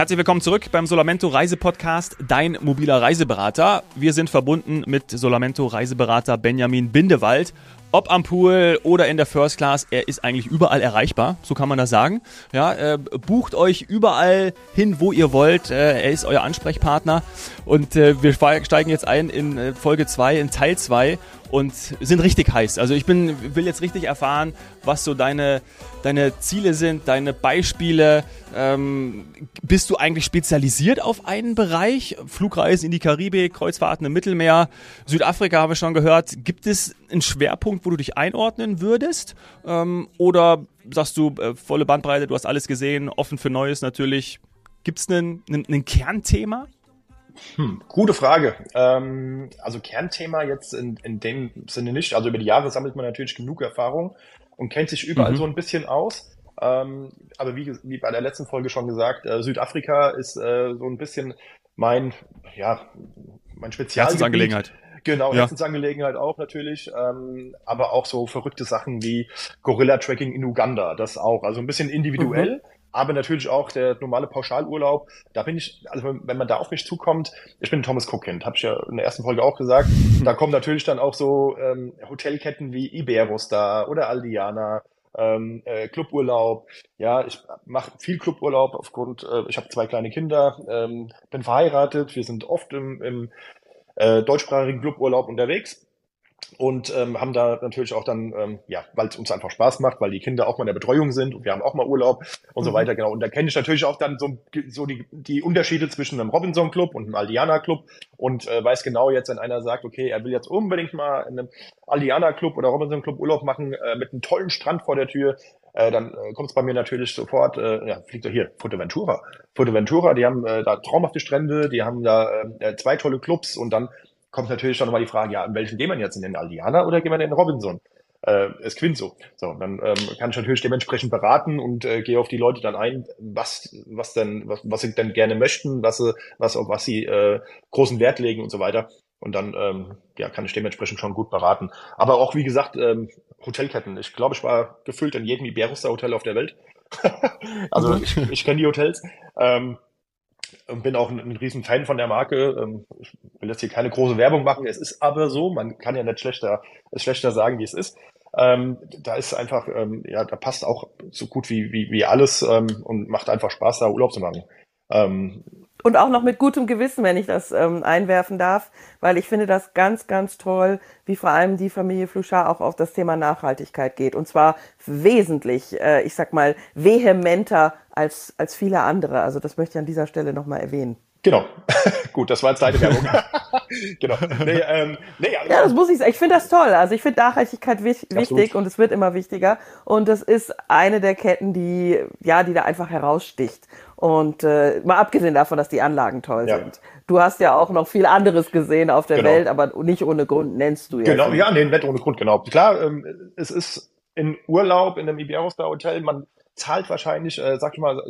Herzlich willkommen zurück beim Solamento Reisepodcast, dein mobiler Reiseberater. Wir sind verbunden mit Solamento Reiseberater Benjamin Bindewald ob am Pool oder in der First Class, er ist eigentlich überall erreichbar, so kann man das sagen. Ja, äh, bucht euch überall hin, wo ihr wollt. Äh, er ist euer Ansprechpartner und äh, wir steigen jetzt ein in äh, Folge 2, in Teil 2 und sind richtig heiß. Also ich bin, will jetzt richtig erfahren, was so deine, deine Ziele sind, deine Beispiele. Ähm, bist du eigentlich spezialisiert auf einen Bereich? Flugreisen in die Karibik, Kreuzfahrten im Mittelmeer, Südafrika haben wir schon gehört. Gibt es einen Schwerpunkt, wo du dich einordnen würdest? Ähm, oder sagst du, äh, volle Bandbreite, du hast alles gesehen, offen für Neues natürlich. Gibt es einen Kernthema? Hm, gute Frage. Ähm, also Kernthema jetzt in, in dem Sinne nicht. Also über die Jahre sammelt man natürlich genug Erfahrung und kennt sich überall mhm. so ein bisschen aus. Ähm, aber wie, wie bei der letzten Folge schon gesagt, äh, Südafrika ist äh, so ein bisschen mein, ja, mein Spezialgebiet. Herzensangelegenheit. Genau, ja. Herzensangelegenheit auch natürlich, ähm, aber auch so verrückte Sachen wie Gorilla-Tracking in Uganda, das auch. Also ein bisschen individuell, mhm aber natürlich auch der normale Pauschalurlaub. Da bin ich, also wenn man da auf mich zukommt, ich bin Thomas Cook-Kind, habe ich ja in der ersten Folge auch gesagt. Da kommen natürlich dann auch so ähm, Hotelketten wie Iberos da oder Aldiana, ähm, äh, Cluburlaub. Ja, ich mache viel Cluburlaub aufgrund, äh, ich habe zwei kleine Kinder, ähm, bin verheiratet, wir sind oft im, im äh, deutschsprachigen Cluburlaub unterwegs und ähm, haben da natürlich auch dann, ähm, ja, weil es uns einfach Spaß macht, weil die Kinder auch mal in der Betreuung sind und wir haben auch mal Urlaub und mhm. so weiter, genau. Und da kenne ich natürlich auch dann so, so die, die Unterschiede zwischen einem Robinson Club und einem Aldiana Club und äh, weiß genau jetzt, wenn einer sagt, okay, er will jetzt unbedingt mal in einem Aldiana Club oder Robinson Club Urlaub machen äh, mit einem tollen Strand vor der Tür, äh, dann äh, kommt es bei mir natürlich sofort, äh, ja, fliegt doch hier, Fuerteventura. Fuerteventura, die haben äh, da traumhafte Strände, die haben da äh, zwei tolle Clubs und dann kommt natürlich schon nochmal die Frage, ja, in welchen gehen wir jetzt? In den Aldiana oder gehen wir in den Robinson? Äh, es Quinzo. So, dann ähm, kann ich natürlich dementsprechend beraten und äh, gehe auf die Leute dann ein, was, was denn, was, was sie denn gerne möchten, was was, auf was sie äh, großen Wert legen und so weiter. Und dann ähm, ja, kann ich dementsprechend schon gut beraten. Aber auch, wie gesagt, ähm, Hotelketten. Ich glaube, ich war gefüllt in jedem Iberuster-Hotel auf der Welt. also mhm. ich, ich kenne die Hotels. Ähm, und bin auch ein, ein riesen Fan von der Marke. Ähm, ich will jetzt hier keine große Werbung machen. Es ist aber so, man kann ja nicht schlechter, schlechter sagen, wie es ist. Ähm, da ist einfach, ähm, ja, da passt auch so gut wie, wie, wie alles ähm, und macht einfach Spaß, da Urlaub zu machen. Ähm, und auch noch mit gutem Gewissen, wenn ich das ähm, einwerfen darf, weil ich finde das ganz, ganz toll, wie vor allem die Familie Fluchard auch auf das Thema Nachhaltigkeit geht. Und zwar wesentlich, äh, ich sag mal, vehementer als, als viele andere. Also das möchte ich an dieser Stelle nochmal erwähnen. Genau. Gut, das war jetzt deine Werbung. genau. Nee, ähm, nee, also, ja, das muss ich sagen. Ich finde das toll. Also ich finde Nachhaltigkeit wichtig absolut. und es wird immer wichtiger. Und das ist eine der Ketten, die, ja, die da einfach heraussticht. Und äh, mal abgesehen davon, dass die Anlagen toll ja. sind. Du hast ja auch noch viel anderes gesehen auf der genau. Welt, aber nicht ohne Grund nennst du ja. Genau, ja, nee, nicht ohne Grund, genau. Klar, ähm, es ist in Urlaub in einem Iberostar Hotel, man zahlt wahrscheinlich, äh, sag ich mal,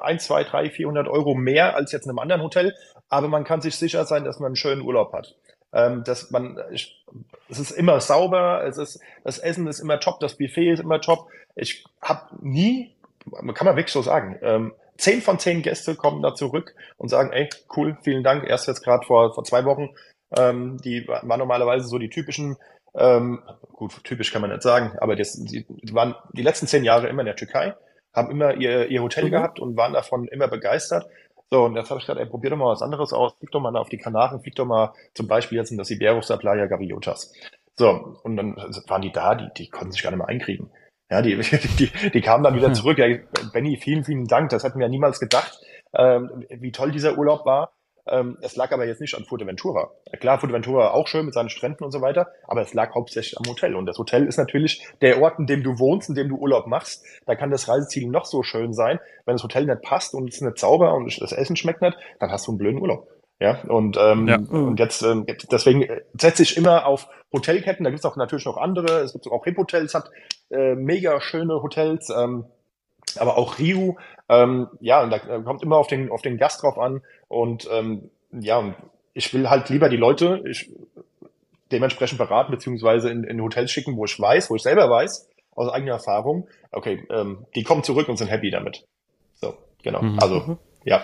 ein, zwei, drei, vierhundert Euro mehr als jetzt in einem anderen Hotel, aber man kann sich sicher sein, dass man einen schönen Urlaub hat. Ähm, dass man, ich, es ist immer sauber, es ist, das Essen ist immer top, das Buffet ist immer top. Ich habe nie, kann man wirklich so sagen, ähm, zehn von zehn Gäste kommen da zurück und sagen, ey, cool, vielen Dank. Erst jetzt gerade vor, vor zwei Wochen, ähm, die waren normalerweise so die typischen, ähm, gut, typisch kann man nicht sagen, aber das, die, die waren die letzten zehn Jahre immer in der Türkei haben immer ihr, ihr Hotel mhm. gehabt und waren davon immer begeistert. So, und jetzt habe ich gesagt, ey, probier doch mal was anderes aus, flieg doch mal auf die Kanaren, flieg doch mal zum Beispiel jetzt in das Iberos der Playa Gaviotas. So, und dann waren die da, die, die konnten sich gar nicht mehr einkriegen. Ja, die, die, die kamen dann wieder zurück. Ja, Benny, vielen, vielen Dank. Das hätten wir ja niemals gedacht, ähm, wie toll dieser Urlaub war. Ähm, es lag aber jetzt nicht an Fuerteventura. Klar, Fuerteventura auch schön mit seinen Stränden und so weiter, aber es lag hauptsächlich am Hotel. Und das Hotel ist natürlich der Ort, in dem du wohnst, in dem du Urlaub machst. Da kann das Reiseziel noch so schön sein. Wenn das Hotel nicht passt und es ist nicht sauber und das Essen schmeckt nicht, dann hast du einen blöden Urlaub. Ja, und, ähm, ja. und jetzt, ähm, deswegen setze ich immer auf Hotelketten. Da gibt es auch natürlich noch andere. Es gibt auch Hip-Hotels, hat äh, mega schöne Hotels. Ähm, aber auch Rio, ähm, ja, und da kommt immer auf den, auf den Gast drauf an. Und ähm, ja, ich will halt lieber die Leute ich, dementsprechend beraten, beziehungsweise in, in Hotels schicken, wo ich weiß, wo ich selber weiß, aus eigener Erfahrung, okay, ähm, die kommen zurück und sind happy damit. So, genau. Mhm. Also, ja.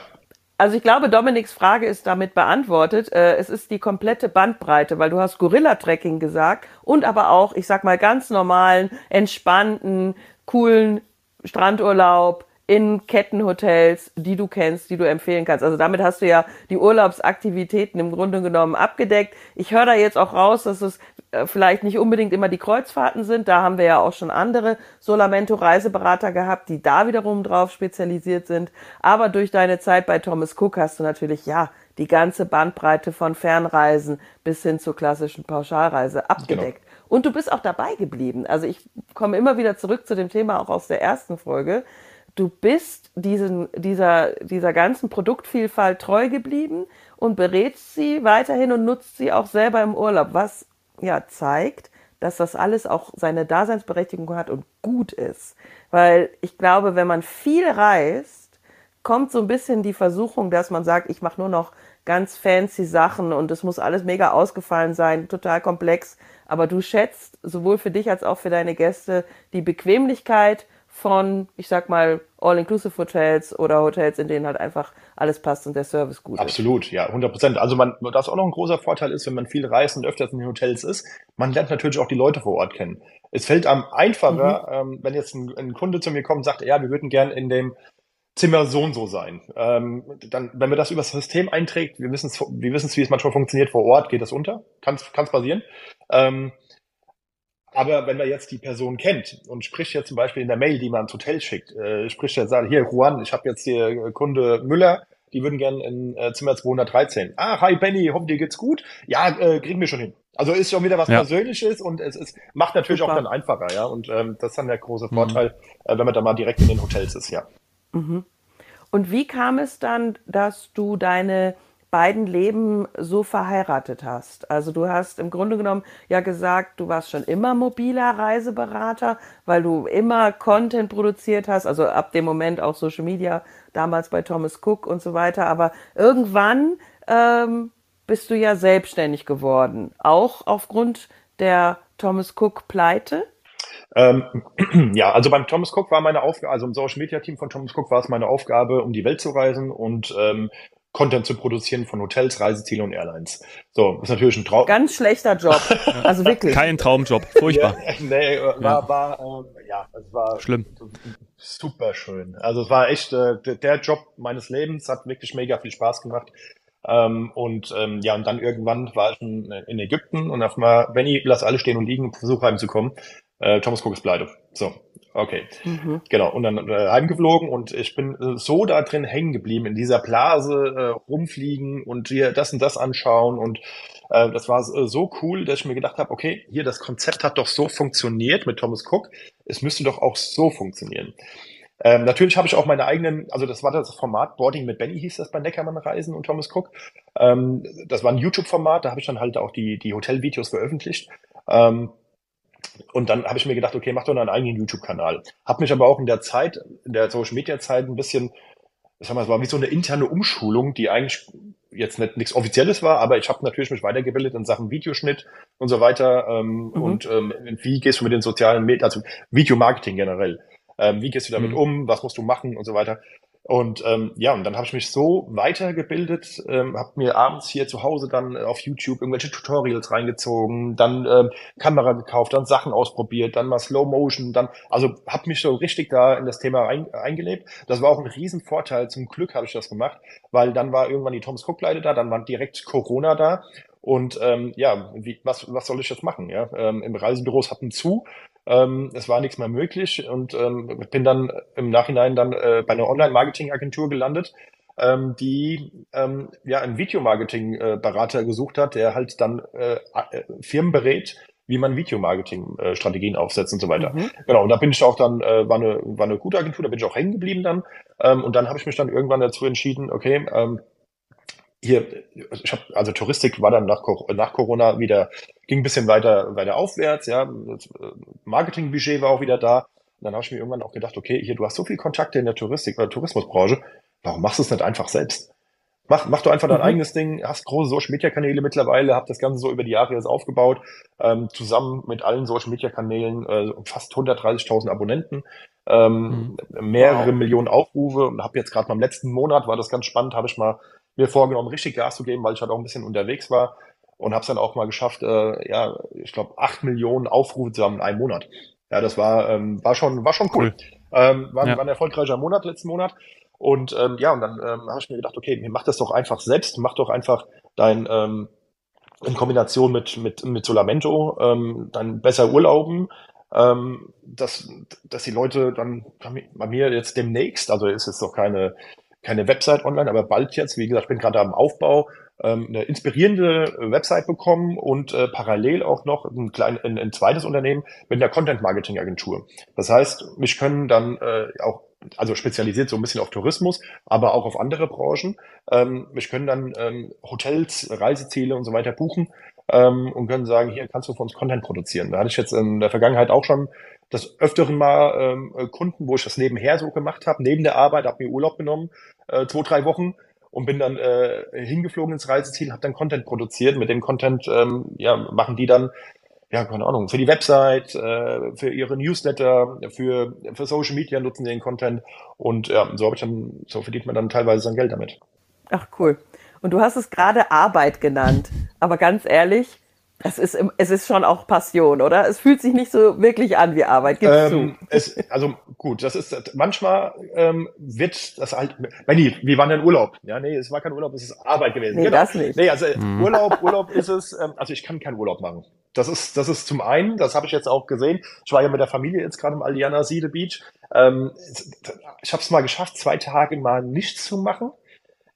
Also ich glaube, Dominiks Frage ist damit beantwortet. Äh, es ist die komplette Bandbreite, weil du hast Gorilla-Tracking gesagt und aber auch, ich sag mal, ganz normalen, entspannten, coolen Strandurlaub, in Kettenhotels, die du kennst, die du empfehlen kannst. Also damit hast du ja die Urlaubsaktivitäten im Grunde genommen abgedeckt. Ich höre da jetzt auch raus, dass es vielleicht nicht unbedingt immer die Kreuzfahrten sind. Da haben wir ja auch schon andere Solamento Reiseberater gehabt, die da wiederum drauf spezialisiert sind. Aber durch deine Zeit bei Thomas Cook hast du natürlich, ja, die ganze Bandbreite von Fernreisen bis hin zur klassischen Pauschalreise abgedeckt. Genau. Und du bist auch dabei geblieben. Also ich komme immer wieder zurück zu dem Thema auch aus der ersten Folge du bist diesen, dieser, dieser ganzen Produktvielfalt treu geblieben und berätst sie weiterhin und nutzt sie auch selber im Urlaub, was ja zeigt, dass das alles auch seine Daseinsberechtigung hat und gut ist. Weil ich glaube, wenn man viel reist, kommt so ein bisschen die Versuchung, dass man sagt, ich mache nur noch ganz fancy Sachen und es muss alles mega ausgefallen sein, total komplex. Aber du schätzt sowohl für dich als auch für deine Gäste die Bequemlichkeit von, ich sag mal, All-Inclusive-Hotels oder Hotels, in denen halt einfach alles passt und der Service gut Absolut, ist. Absolut, ja, 100 Prozent. Also man, was auch noch ein großer Vorteil ist, wenn man viel reist und öfters in den Hotels ist, man lernt natürlich auch die Leute vor Ort kennen. Es fällt einem einfacher, mhm. ähm, wenn jetzt ein, ein, Kunde zu mir kommt und sagt, ja, wir würden gern in dem Zimmer so und so sein. Ähm, dann, wenn wir das über das System einträgt, wir wissen wir wissen wie es manchmal funktioniert vor Ort, geht das unter, kann es passieren. Ähm, aber wenn man jetzt die Person kennt und spricht jetzt zum Beispiel in der Mail, die man ins Hotel schickt, äh, spricht jetzt, sagt, hier, Juan, ich habe jetzt hier Kunde Müller, die würden gerne in äh, Zimmer 213. Ah, hi Benny, hoffe dir geht's gut. Ja, äh, kriegen wir schon hin. Also ist schon wieder was ja. Persönliches und es, es macht natürlich Super. auch dann einfacher, ja. Und ähm, das ist dann der große mhm. Vorteil, mhm. äh, wenn man da mal direkt in den Hotels ist, ja. Mhm. Und wie kam es dann, dass du deine beiden Leben so verheiratet hast. Also du hast im Grunde genommen ja gesagt, du warst schon immer mobiler Reiseberater, weil du immer Content produziert hast, also ab dem Moment auch Social Media, damals bei Thomas Cook und so weiter. Aber irgendwann ähm, bist du ja selbstständig geworden, auch aufgrund der Thomas Cook Pleite. Ähm, ja, also beim Thomas Cook war meine Aufgabe, also im Social Media Team von Thomas Cook war es meine Aufgabe, um die Welt zu reisen und ähm, Content zu produzieren von Hotels, Reiseziele und Airlines. So, ist natürlich ein Traum. Ganz schlechter Job. Also wirklich. Kein Traumjob. Furchtbar. Ja, nee, war, ja. war, äh, ja, es war schlimm. Super schön. Also es war echt äh, der Job meines Lebens, hat wirklich mega viel Spaß gemacht. Ähm, und ähm, ja, und dann irgendwann war ich in, in Ägypten und auf mal, Benny, lass alle stehen und liegen, versuch heimzukommen. Äh, Thomas Cook ist pleite. So, Okay, mhm. genau. Und dann äh, heimgeflogen und ich bin äh, so da drin hängen geblieben, in dieser Blase äh, rumfliegen und hier das und das anschauen. Und äh, das war äh, so cool, dass ich mir gedacht habe, okay, hier das Konzept hat doch so funktioniert mit Thomas Cook. Es müsste doch auch so funktionieren. Ähm, natürlich habe ich auch meine eigenen, also das war das Format Boarding mit Benny hieß das bei Neckermann Reisen und Thomas Cook. Ähm, das war ein YouTube-Format, da habe ich dann halt auch die, die Hotelvideos veröffentlicht. Ähm, und dann habe ich mir gedacht, okay, mach doch einen eigenen YouTube-Kanal. Hab mich aber auch in der Zeit, in der Social-Media-Zeit ein bisschen, ich sag mal, es war wie so eine interne Umschulung, die eigentlich jetzt nicht nichts Offizielles war, aber ich habe natürlich mich weitergebildet in Sachen Videoschnitt und so weiter. Ähm, mhm. Und ähm, wie gehst du mit den sozialen Medien, also Videomarketing generell? Ähm, wie gehst du damit mhm. um? Was musst du machen und so weiter? Und ähm, ja, und dann habe ich mich so weitergebildet, ähm, habe mir abends hier zu Hause dann auf YouTube irgendwelche Tutorials reingezogen, dann ähm, Kamera gekauft, dann Sachen ausprobiert, dann mal Slow Motion, dann also habe mich so richtig da in das Thema ein, eingelebt. Das war auch ein Riesenvorteil. Zum Glück habe ich das gemacht, weil dann war irgendwann die Thomas Cook Leute da, dann war direkt Corona da und ähm, ja, wie, was, was soll ich jetzt machen? Ja, ähm, im Reisebüros hatten zu ähm, es war nichts mehr möglich und ähm, bin dann im Nachhinein dann äh, bei einer Online-Marketing-Agentur gelandet, ähm, die ähm, ja einen Videomarketing-Berater gesucht hat, der halt dann äh, äh, Firmen berät, wie man Videomarketing-Strategien aufsetzt und so weiter. Mhm. Genau, und da bin ich auch dann, äh, war, eine, war eine gute Agentur, da bin ich auch hängen geblieben dann. Ähm, und dann habe ich mich dann irgendwann dazu entschieden, okay, ähm, hier, ich habe, also Touristik war dann nach, nach Corona wieder, ging ein bisschen weiter, weiter aufwärts, ja. Das äh, Marketingbudget war auch wieder da. Und dann habe ich mir irgendwann auch gedacht, okay, hier, du hast so viel Kontakte in der Touristik oder Tourismusbranche, warum machst du es nicht einfach selbst? Mach, mach doch einfach dein mhm. eigenes Ding, hast große Social Media Kanäle mittlerweile, hab das Ganze so über die Jahre jetzt aufgebaut, ähm, zusammen mit allen Social Media Kanälen, äh, fast 130.000 Abonnenten. ähm, mhm. mehrere wow. Millionen Aufrufe und habe jetzt gerade mal im letzten Monat, war das ganz spannend, habe ich mal mir vorgenommen, richtig Gas zu geben, weil ich halt auch ein bisschen unterwegs war und habe es dann auch mal geschafft, äh, ja, ich glaube, acht Millionen Aufrufe zu haben in einem Monat. Ja, das war, ähm, war schon, war schon cool. cool. Ähm, war, ja. war ein erfolgreicher Monat letzten Monat. Und ähm, ja, und dann ähm, habe ich mir gedacht, okay, mach das doch einfach selbst, mach doch einfach dein ähm, in Kombination mit mit mit Solamento ähm, dann besser Urlauben, ähm, dass dass die Leute dann bei mir jetzt demnächst, also ist jetzt noch keine keine Website online, aber bald jetzt, wie gesagt, ich bin gerade am Aufbau, ähm, eine inspirierende Website bekommen und äh, parallel auch noch ein, klein, ein, ein zweites Unternehmen mit einer Content-Marketing-Agentur. Das heißt, mich können dann äh, auch also spezialisiert so ein bisschen auf Tourismus, aber auch auf andere Branchen. Ähm, mich können dann ähm, Hotels, Reiseziele und so weiter buchen ähm, und können sagen, hier kannst du für uns Content produzieren. Da hatte ich jetzt in der Vergangenheit auch schon das öfteren Mal ähm, Kunden, wo ich das nebenher so gemacht habe, neben der Arbeit, habe mir Urlaub genommen, äh, zwei, drei Wochen und bin dann äh, hingeflogen ins Reiseziel, habe dann Content produziert. Mit dem Content ähm, ja, machen die dann, ja, keine Ahnung, für die Website, äh, für ihre Newsletter, für, für Social Media nutzen sie den Content. Und ja, so habe ich dann, so verdient man dann teilweise sein Geld damit. Ach cool. Und du hast es gerade Arbeit genannt. Aber ganz ehrlich, es ist, es ist schon auch Passion, oder? Es fühlt sich nicht so wirklich an wie Arbeit. Gib's ähm, zu. Es, also gut, das ist manchmal ähm, wird das halt. Benni, wir waren in Urlaub. Ja, nee, es war kein Urlaub, es ist Arbeit gewesen. Nee, genau. das nicht. Nee, also mhm. Urlaub, Urlaub ist es. Ähm, also ich kann keinen Urlaub machen. Das ist, das ist zum einen, das habe ich jetzt auch gesehen. Ich war ja mit der Familie jetzt gerade im Aliana Siede Beach. Ähm, ich habe es mal geschafft, zwei Tage mal nichts zu machen.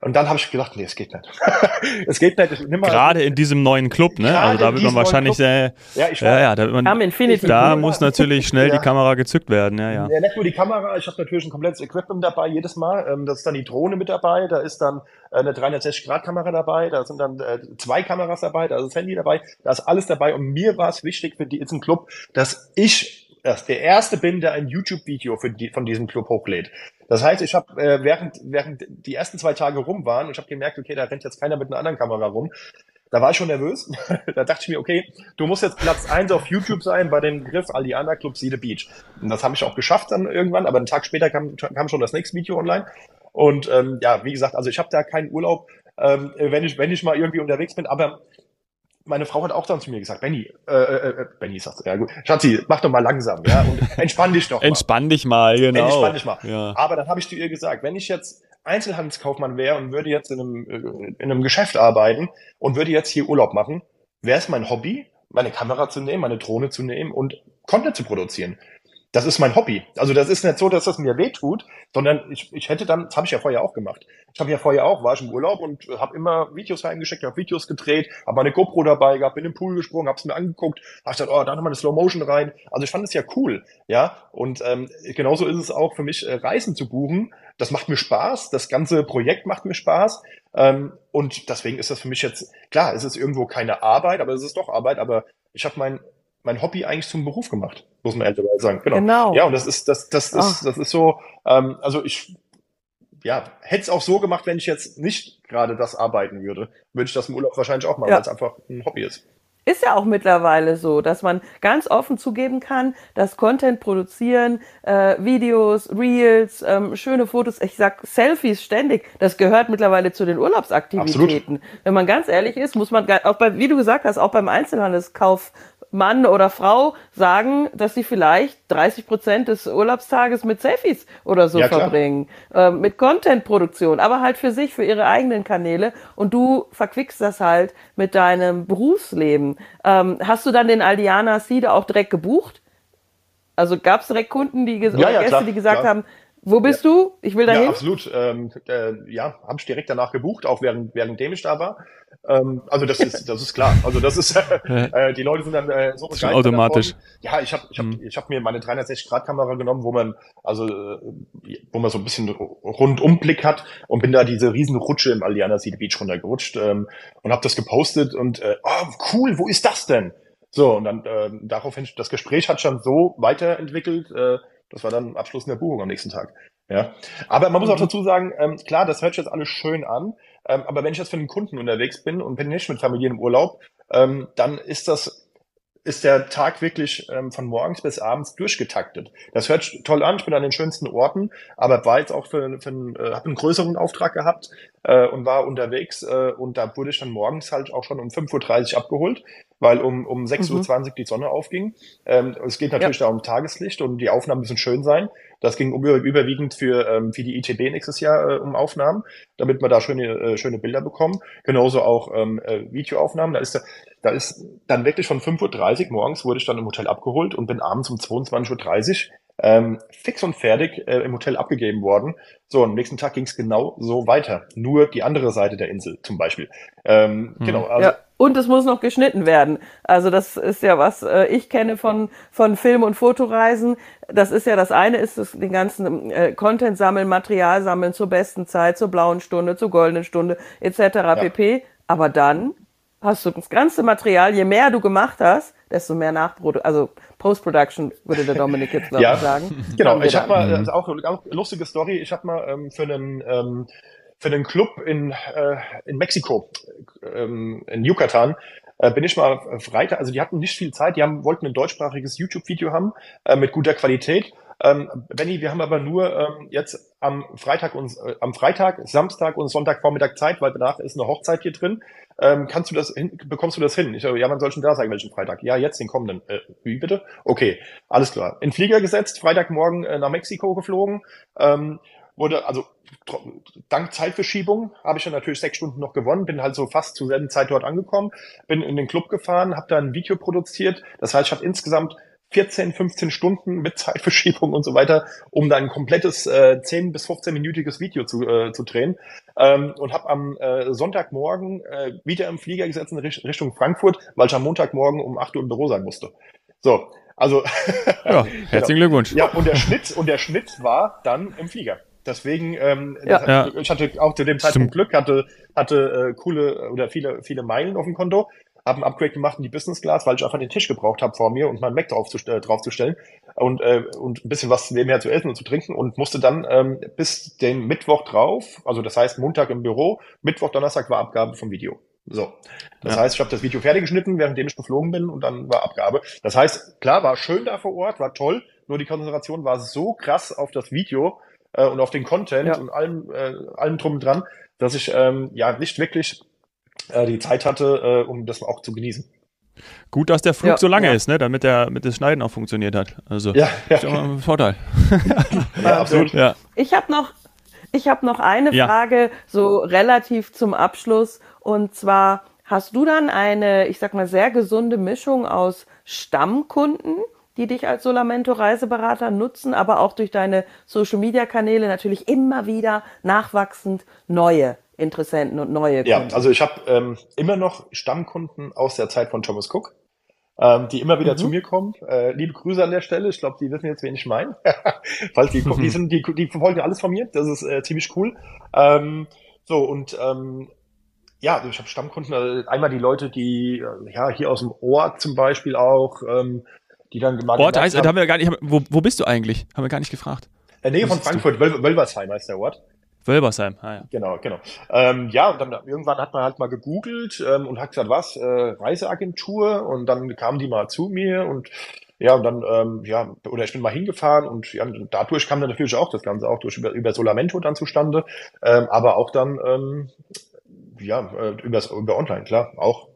Und dann habe ich gedacht, nee, es geht nicht. es geht nicht. Ich, Gerade in diesem neuen Club, ne? Also da wird man wahrscheinlich sehr. Ja, ich war, ja, ja, da, wird man, Infinity da muss natürlich schnell ja. die Kamera gezückt werden, ja, ja. Ja, nicht nur die Kamera, ich habe natürlich ein komplettes Equipment dabei jedes Mal. Ähm, das ist dann die Drohne mit dabei, da ist dann äh, eine 360-Grad-Kamera dabei, da sind dann äh, zwei Kameras dabei, da ist das Handy dabei, da ist alles dabei. Und mir war es wichtig für diesen Club, dass ich dass der erste bin, der ein YouTube-Video die, von diesem Club hochlädt. Das heißt, ich habe äh, während während die ersten zwei Tage rum waren und ich habe gemerkt, okay, da rennt jetzt keiner mit einer anderen Kamera rum. Da war ich schon nervös. da dachte ich mir, okay, du musst jetzt Platz eins auf YouTube sein bei dem Begriff Aliana Club See the Beach. Und das habe ich auch geschafft dann irgendwann, aber einen Tag später kam, kam schon das nächste Video online. Und ähm, ja, wie gesagt, also ich habe da keinen Urlaub, ähm, wenn ich wenn ich mal irgendwie unterwegs bin, aber meine Frau hat auch dann zu mir gesagt, Benny, äh, äh, äh Benny sagt, ja gut, Schatzi, mach doch mal langsam, ja, und entspann dich doch mal. entspann dich mal, genau. Entspann dich mal. Ja. Aber dann habe ich zu ihr gesagt, wenn ich jetzt Einzelhandelskaufmann wäre und würde jetzt in einem, äh, in einem Geschäft arbeiten und würde jetzt hier Urlaub machen, wäre es mein Hobby, meine Kamera zu nehmen, meine Drohne zu nehmen und Content zu produzieren das ist mein Hobby. Also das ist nicht so, dass das mir wehtut, sondern ich, ich hätte dann, das habe ich ja vorher auch gemacht. Ich habe ja vorher auch, war ich im Urlaub und habe immer Videos reingeschickt, habe Videos gedreht, habe meine GoPro dabei gehabt, bin im Pool gesprungen, habe es mir angeguckt, habe gesagt, oh, da nochmal eine Slow Motion rein. Also ich fand es ja cool, ja. Und ähm, genauso ist es auch für mich, äh, Reisen zu buchen. Das macht mir Spaß, das ganze Projekt macht mir Spaß. Ähm, und deswegen ist das für mich jetzt, klar, es ist irgendwo keine Arbeit, aber es ist doch Arbeit, aber ich habe mein mein Hobby eigentlich zum Beruf gemacht, muss man ehrlicherweise sagen. Genau. genau. Ja, und das ist, das, das ist, Ach. das ist so, ähm, also ich, ja, hätte es auch so gemacht, wenn ich jetzt nicht gerade das arbeiten würde, würde ich das im Urlaub wahrscheinlich auch machen, ja. weil es einfach ein Hobby ist. Ist ja auch mittlerweile so, dass man ganz offen zugeben kann, dass Content produzieren, äh, Videos, Reels, ähm, schöne Fotos, ich sag Selfies ständig, das gehört mittlerweile zu den Urlaubsaktivitäten. Absolut. Wenn man ganz ehrlich ist, muss man auch bei, wie du gesagt hast, auch beim Einzelhandelskauf Mann oder Frau sagen, dass sie vielleicht 30 Prozent des Urlaubstages mit Selfies oder so ja, verbringen, äh, mit Content-Produktion, aber halt für sich, für ihre eigenen Kanäle. Und du verquickst das halt mit deinem Berufsleben. Ähm, hast du dann den Aldiana Seed auch direkt gebucht? Also gab es direkt Kunden, die ja, oder ja, Gäste, klar, die gesagt klar. haben, wo bist ja. du? Ich will dahin. Ja, absolut. Ähm, äh, ja, habe ich direkt danach gebucht, auch während, währenddem ich da war. Ähm, also das ist, das ist klar. Also das ist, äh, die Leute sind dann äh, so begeistert automatisch. Davon. Ja, ich habe, ich habe, mhm. ich habe mir meine 360 Grad Kamera genommen, wo man, also äh, wo man so ein bisschen Rundumblick hat und bin da diese riesen Rutsche im Aliana City Beach runtergerutscht ähm, und habe das gepostet und äh, oh, cool, wo ist das denn? So und dann äh, daraufhin das Gespräch hat schon so weiterentwickelt. Äh, das war dann Abschluss in der Buchung am nächsten Tag. Ja, aber man muss auch mhm. dazu sagen, ähm, klar, das hört sich jetzt alles schön an. Ähm, aber wenn ich jetzt für einen Kunden unterwegs bin und bin nicht mit Familien im Urlaub, ähm, dann ist das ist der Tag wirklich ähm, von morgens bis abends durchgetaktet. Das hört toll an, ich bin an den schönsten Orten, aber war jetzt auch für, für einen, äh, habe einen größeren Auftrag gehabt äh, und war unterwegs äh, und da wurde ich dann morgens halt auch schon um 5.30 Uhr abgeholt, weil um, um 6.20 mhm. Uhr die Sonne aufging. Ähm, es geht natürlich ja. da um Tageslicht und die Aufnahmen müssen schön sein. Das ging über, überwiegend für, ähm, für die ITB nächstes Jahr äh, um Aufnahmen, damit wir da schöne, äh, schöne Bilder bekommen. Genauso auch ähm, äh, Videoaufnahmen. Da ist, da, da ist dann wirklich von 5.30 Uhr morgens wurde ich dann im Hotel abgeholt und bin abends um 22.30 Uhr ähm, fix und fertig äh, im Hotel abgegeben worden. So, am nächsten Tag ging es genau so weiter. Nur die andere Seite der Insel zum Beispiel. Ähm, mhm. Genau. Also, ja. Und es muss noch geschnitten werden. Also das ist ja was äh, ich kenne von von Film- und Fotoreisen. Das ist ja das eine ist es den ganzen äh, Content sammeln, Material sammeln zur besten Zeit, zur blauen Stunde, zur goldenen Stunde etc. Ja. pp. Aber dann hast du das ganze Material. Je mehr du gemacht hast, desto mehr Nachprodu also Post-Production würde der Dominik jetzt glaube ja, ich sagen. Genau. Ich habe mal also auch, auch lustige Story. Ich habe mal ähm, für einen ähm, für den Club in, äh, in Mexiko, ähm, in Yucatan, äh, bin ich mal Freitag, also die hatten nicht viel Zeit, die haben, wollten ein deutschsprachiges YouTube-Video haben äh, mit guter Qualität. Ähm, Benny, wir haben aber nur ähm, jetzt am Freitag und äh, am Freitag, Samstag und Sonntagvormittag Zeit, weil danach ist eine Hochzeit hier drin. Ähm, kannst du das hin, bekommst du das hin? Ich ja, wann soll denn da sein, welchen Freitag? Ja, jetzt den kommenden. Äh, wie bitte? Okay, alles klar. In Flieger gesetzt, Freitagmorgen äh, nach Mexiko geflogen. Ähm, wurde, also dank Zeitverschiebung habe ich dann natürlich sechs Stunden noch gewonnen, bin halt so fast zur selben Zeit dort angekommen, bin in den Club gefahren, habe da ein Video produziert. Das heißt, ich habe insgesamt 14, 15 Stunden mit Zeitverschiebung und so weiter, um dann ein komplettes äh, 10 bis 15-minütiges Video zu, äh, zu drehen. Ähm, und habe am äh, Sonntagmorgen äh, wieder im Flieger gesetzt in Richtung Frankfurt, weil ich am Montagmorgen um 8 Uhr im Büro sein musste. So, also ja, herzlichen Glückwunsch. Ja, und der Schnitt und der Schnitt war dann im Flieger. Deswegen, ähm, ja. Das, ich hatte auch zu dem Zeitpunkt Glück, hatte, hatte äh, coole oder viele, viele Meilen auf dem Konto, habe ein Upgrade gemacht in die Business Class, weil ich einfach den Tisch gebraucht habe vor mir und meinen Mac drauf zu, äh, draufzustellen und, äh, und ein bisschen was nebenher zu essen und zu trinken und musste dann ähm, bis den Mittwoch drauf, also das heißt Montag im Büro, Mittwoch, Donnerstag war Abgabe vom Video. So. Das ja. heißt, ich habe das Video fertig geschnitten, währenddem ich geflogen bin und dann war Abgabe. Das heißt, klar, war schön da vor Ort, war toll, nur die Konzentration war so krass auf das Video, äh, und auf den Content ja. und allem, äh, allem drum und dran, dass ich ähm, ja nicht wirklich äh, die Zeit hatte, äh, um das auch zu genießen. Gut, dass der Flug ja, so lange ja. ist, ne, damit der mit das Schneiden auch funktioniert hat. Also ja, ja. ist auch ein Vorteil. ja, absolut. Ja. Ich habe noch, ich habe noch eine Frage so relativ zum Abschluss und zwar hast du dann eine, ich sag mal sehr gesunde Mischung aus Stammkunden die dich als Solamento Reiseberater nutzen, aber auch durch deine Social Media Kanäle natürlich immer wieder nachwachsend neue Interessenten und neue Kunden. Ja, also ich habe ähm, immer noch Stammkunden aus der Zeit von Thomas Cook, ähm, die immer wieder mhm. zu mir kommen. Äh, liebe Grüße an der Stelle. Ich glaube, die wissen jetzt, wen ich meine. Falls die gucken, die sind, die, die verfolgen alles von mir. Das ist äh, ziemlich cool. Ähm, so und ähm, ja, also ich habe Stammkunden. Also einmal die Leute, die äh, ja hier aus dem Ort zum Beispiel auch. Ähm, die dann mal Ort heißt, haben, haben wir gar nicht, wo, wo bist du eigentlich? Haben wir gar nicht gefragt. In der Nähe von Frankfurt, Wöl Wölversheim heißt der Ort. Wölversheim, ah, ja. Genau, genau. Ähm, ja, und dann irgendwann hat man halt mal gegoogelt ähm, und hat gesagt, was, äh, Reiseagentur? Und dann kamen die mal zu mir und ja, und dann, ähm, ja, oder ich bin mal hingefahren und ja, dadurch kam dann natürlich auch das Ganze auch durch über, über Solamento dann zustande, ähm, aber auch dann, ähm, ja, äh, übers, über online, klar, auch.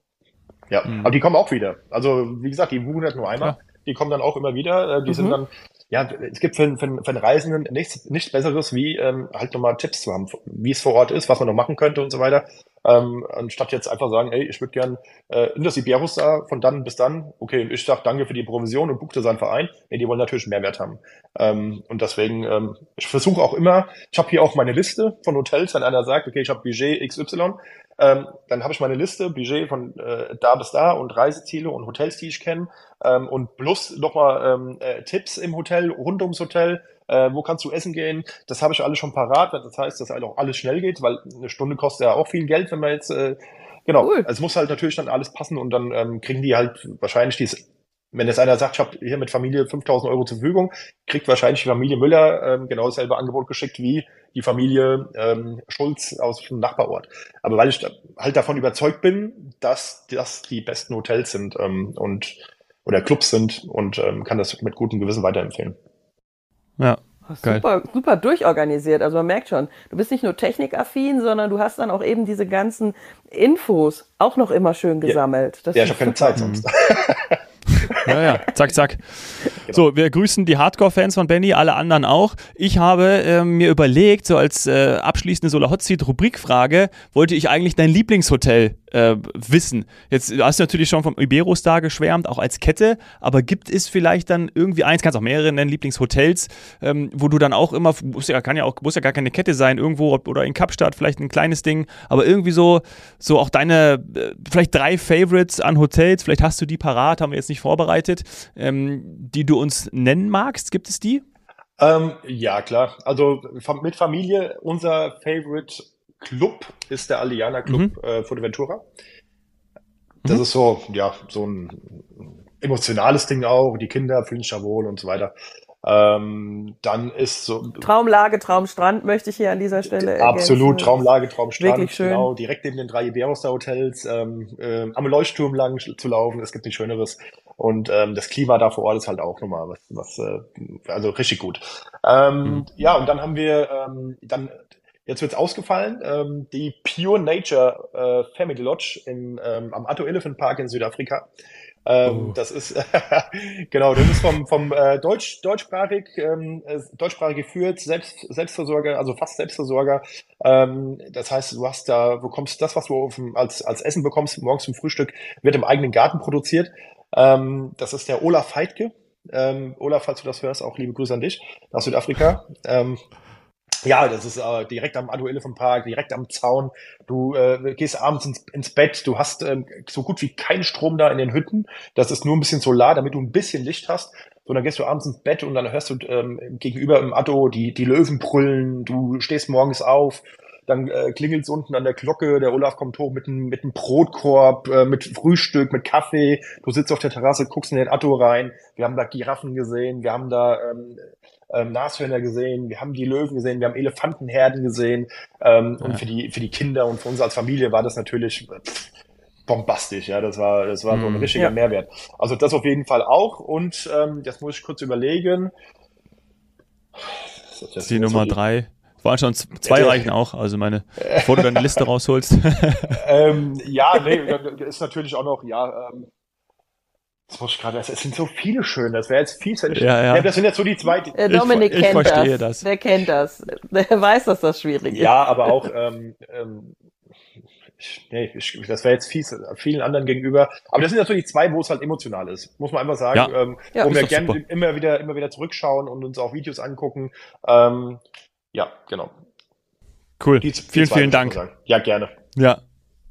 Ja, mhm. aber die kommen auch wieder. Also, wie gesagt, die buchen das nur einmal. Ja die kommen dann auch immer wieder. Äh, die mhm. sind dann, ja, es gibt für, für, für einen Reisenden nichts, nichts Besseres, wie ähm, halt nochmal Tipps zu haben, wie es vor Ort ist, was man noch machen könnte und so weiter. Ähm, anstatt jetzt einfach sagen, ey, ich würde gern äh, in das Iberus da von dann bis dann, okay, ich sag danke für die Provision und buchte seinen Verein. Nee, die wollen natürlich Mehrwert haben. Ähm, und deswegen, ähm, ich versuche auch immer, ich habe hier auch meine Liste von Hotels, wenn einer sagt, okay, ich habe Budget XY, ähm, dann habe ich meine Liste, Budget von äh, da bis da und Reiseziele und Hotels, die ich kenne. Ähm, und plus nochmal ähm, äh, Tipps im Hotel, rund ums Hotel, äh, wo kannst du essen gehen. Das habe ich alles schon parat. Das heißt, dass halt auch alles schnell geht, weil eine Stunde kostet ja auch viel Geld, wenn man jetzt, äh, genau, cool. also es muss halt natürlich dann alles passen und dann ähm, kriegen die halt wahrscheinlich diese wenn jetzt einer sagt, ich habe hier mit Familie 5000 Euro zur Verfügung, kriegt wahrscheinlich die Familie Müller ähm, genau dasselbe Angebot geschickt wie die Familie ähm, Schulz aus dem Nachbarort. Aber weil ich halt davon überzeugt bin, dass das die besten Hotels sind ähm, und oder Clubs sind und ähm, kann das mit gutem Gewissen weiterempfehlen. Ja, Super, super durchorganisiert. Also man merkt schon, du bist nicht nur technikaffin, sondern du hast dann auch eben diese ganzen Infos auch noch immer schön gesammelt. Das ja, ich habe keine Zeit sonst. Ja, ja, zack, zack. Genau. So, wir grüßen die Hardcore-Fans von Benny, alle anderen auch. Ich habe äh, mir überlegt, so als äh, abschließende Solar Hot Seat Rubrikfrage, wollte ich eigentlich dein Lieblingshotel äh, wissen. Jetzt hast du natürlich schon vom Iberostar geschwärmt, auch als Kette, aber gibt es vielleicht dann irgendwie eins, kannst auch mehrere nennen, Lieblingshotels, ähm, wo du dann auch immer, muss ja, kann ja auch, muss ja gar keine Kette sein, irgendwo oder in Kapstadt vielleicht ein kleines Ding, aber irgendwie so, so auch deine, äh, vielleicht drei Favorites an Hotels, vielleicht hast du die parat, haben wir jetzt nicht vorbereitet, ähm, die du uns nennen magst, gibt es die? Ähm, ja, klar. Also mit Familie, unser Favorite Club ist der Aliana Club mhm. äh, Fuerteventura. Das mhm. ist so, ja, so ein emotionales Ding auch. Die Kinder fühlen sich ja wohl und so weiter. Ähm, dann ist so. Traumlage, Traumstrand möchte ich hier an dieser Stelle ergänzen. Absolut, Traumlage, Traumstrand. Wirklich schön. Genau, direkt neben den drei Iberoster Hotels, ähm, äh, am Leuchtturm lang zu laufen. Es gibt nichts Schöneres. Und ähm, das Klima da vor Ort ist halt auch nochmal was, was äh, also richtig gut. Ähm, mhm. Ja, und dann haben wir ähm, dann Jetzt wird's ausgefallen. Ähm, die Pure Nature äh, Family Lodge in, ähm, am Atto Elephant Park in Südafrika. Ähm, oh. Das ist genau, das ist vom, vom äh, Deutsch, deutschsprachig, ähm, äh, deutschsprachig geführt, Selbst, Selbstversorger, also fast Selbstversorger. Ähm, das heißt, du hast da, bekommst das, was du auf, als, als Essen bekommst, morgens zum Frühstück, wird im eigenen Garten produziert. Ähm, das ist der Olaf Heidke. Ähm, Olaf, falls du das hörst, auch liebe Grüße an dich nach Südafrika. Ähm, ja, das ist äh, direkt am Ado Elephant Park, direkt am Zaun. Du äh, gehst abends ins, ins Bett, du hast ähm, so gut wie keinen Strom da in den Hütten. Das ist nur ein bisschen Solar, damit du ein bisschen Licht hast. So, dann gehst du abends ins Bett und dann hörst du ähm, gegenüber im Addo die, die Löwen brüllen, du stehst morgens auf, dann äh, klingelt es unten an der Glocke, der Olaf kommt hoch mit einem mit einem Brotkorb, äh, mit Frühstück, mit Kaffee. Du sitzt auf der Terrasse, guckst in den Atto rein. Wir haben da Giraffen gesehen, wir haben da ähm, ähm, Nashörner gesehen, wir haben die Löwen gesehen, wir haben Elefantenherden gesehen. Ähm, ja. Und für die, für die Kinder und für uns als Familie war das natürlich pff, bombastisch, ja. Das war, das war so ein mhm. richtiger ja. Mehrwert. Also das auf jeden Fall auch. Und ähm, das muss ich kurz überlegen. Das ist die Nummer so drei. Waren schon zwei reichen auch, also meine, bevor du deine Liste rausholst. ähm, ja, nee, ist natürlich auch noch, ja, ähm, das muss ich gerade, es sind so viele schöne, das wäre jetzt ich, ja, ja. ja, das sind jetzt so die zwei. Der Dominik ich, kennt das. das. Der kennt das. Der weiß, dass das schwierig ist. Ja, aber auch, ähm, ähm, ich, nee, ich, das wäre jetzt fies vielen anderen gegenüber. Aber das sind natürlich zwei, wo es halt emotional ist, muss man einfach sagen, ja. ähm, ja, wo wir gerne immer wieder, immer wieder zurückschauen und uns auch Videos angucken. Ähm, ja, genau. Cool. Die, die vielen, vielen Dank. Ja, gerne. Ja,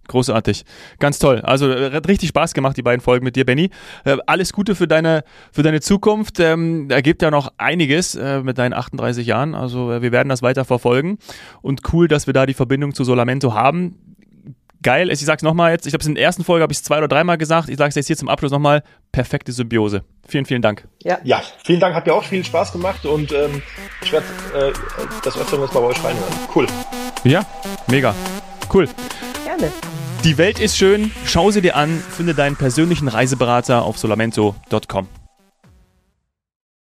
Großartig. Ganz toll. Also äh, hat richtig Spaß gemacht, die beiden Folgen mit dir, Benny. Äh, alles Gute für deine, für deine Zukunft. Ähm, da gibt ja noch einiges äh, mit deinen 38 Jahren. Also äh, wir werden das weiter verfolgen. Und cool, dass wir da die Verbindung zu Solamento haben. Geil, ich sag's nochmal jetzt, ich habe es in der ersten Folge habe ich es zwei oder dreimal gesagt, ich sage es jetzt hier zum Abschluss nochmal, perfekte Symbiose. Vielen, vielen Dank. Ja, ja vielen Dank, hat mir auch viel Spaß gemacht und ähm, ich werde äh, das öfter was bei euch reinhören. Cool. Ja, mega. Cool. Gerne. Die Welt ist schön, schau sie dir an, finde deinen persönlichen Reiseberater auf solamento.com.